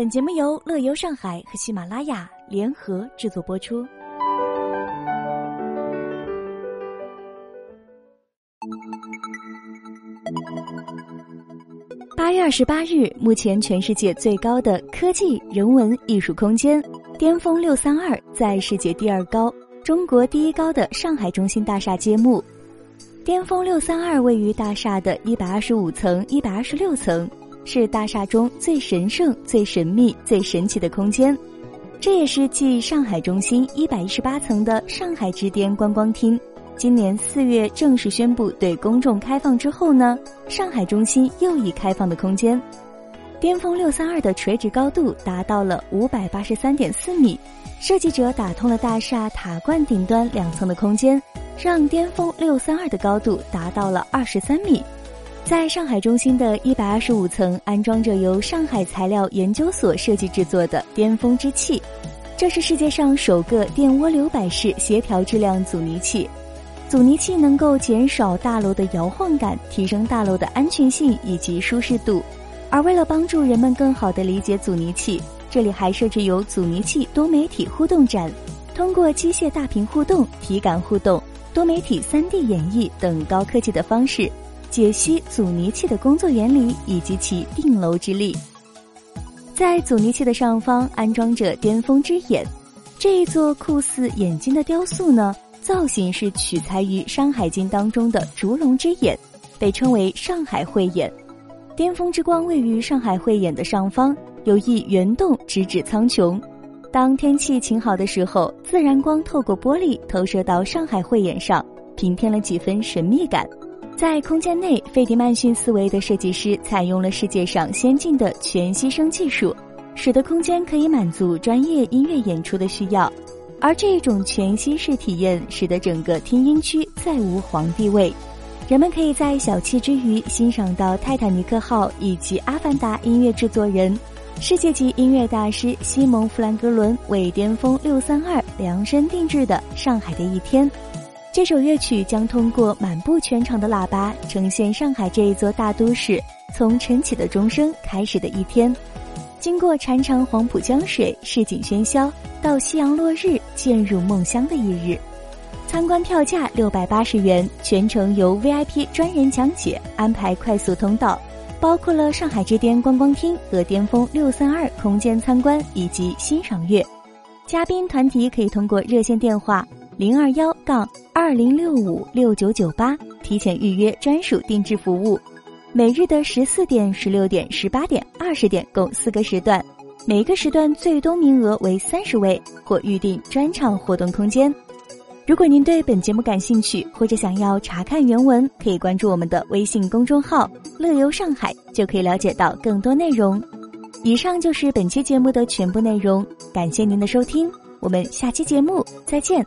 本节目由乐游上海和喜马拉雅联合制作播出。八月二十八日，目前全世界最高的科技、人文、艺术空间——巅峰六三二，在世界第二高、中国第一高的上海中心大厦揭幕。巅峰六三二位于大厦的一百二十五层、一百二十六层，是大厦中最神圣、最神秘、最神奇的空间。这也是继上海中心一百一十八层的上海之巅观光厅。今年四月正式宣布对公众开放之后呢，上海中心又一开放的空间，巅峰六三二的垂直高度达到了五百八十三点四米，设计者打通了大厦塔冠顶端两层的空间，让巅峰六三二的高度达到了二十三米。在上海中心的一百二十五层安装着由上海材料研究所设计制作的巅峰之器，这是世界上首个电涡流摆式协调质量阻尼器。阻尼器能够减少大楼的摇晃感，提升大楼的安全性以及舒适度。而为了帮助人们更好地理解阻尼器，这里还设置有阻尼器多媒体互动展，通过机械大屏互动、体感互动、多媒体 3D 演绎等高科技的方式，解析阻尼器的工作原理以及其定楼之力。在阻尼器的上方安装着巅峰之眼，这一座酷似眼睛的雕塑呢。造型是取材于《山海经》当中的烛龙之眼，被称为上海慧眼。巅峰之光位于上海慧眼的上方，有一圆洞直指苍穹。当天气晴好的时候，自然光透过玻璃投射到上海慧眼上，平添了几分神秘感。在空间内，费迪曼逊思维的设计师采用了世界上先进的全息声技术，使得空间可以满足专业音乐演出的需要。而这种全息式体验，使得整个听音区再无皇帝位，人们可以在小憩之余欣赏到泰坦尼克号以及阿凡达音乐制作人、世界级音乐大师西蒙·弗兰格伦为巅峰六三二量身定制的《上海的一天》。这首乐曲将通过满布全场的喇叭，呈现上海这一座大都市从晨起的钟声开始的一天。经过潺潺黄浦江水，市井喧嚣，到夕阳落日，渐入梦乡的一日。参观票价六百八十元，全程由 VIP 专人讲解，安排快速通道，包括了上海之巅观光厅和巅峰六三二空间参观以及欣赏乐。嘉宾团体可以通过热线电话零二幺杠二零六五六九九八提前预约专属定制服务。每日的十四点、十六点、十八点、二十点共四个时段，每个时段最多名额为三十位，或预定专场活动空间。如果您对本节目感兴趣，或者想要查看原文，可以关注我们的微信公众号“乐游上海”，就可以了解到更多内容。以上就是本期节目的全部内容，感谢您的收听，我们下期节目再见。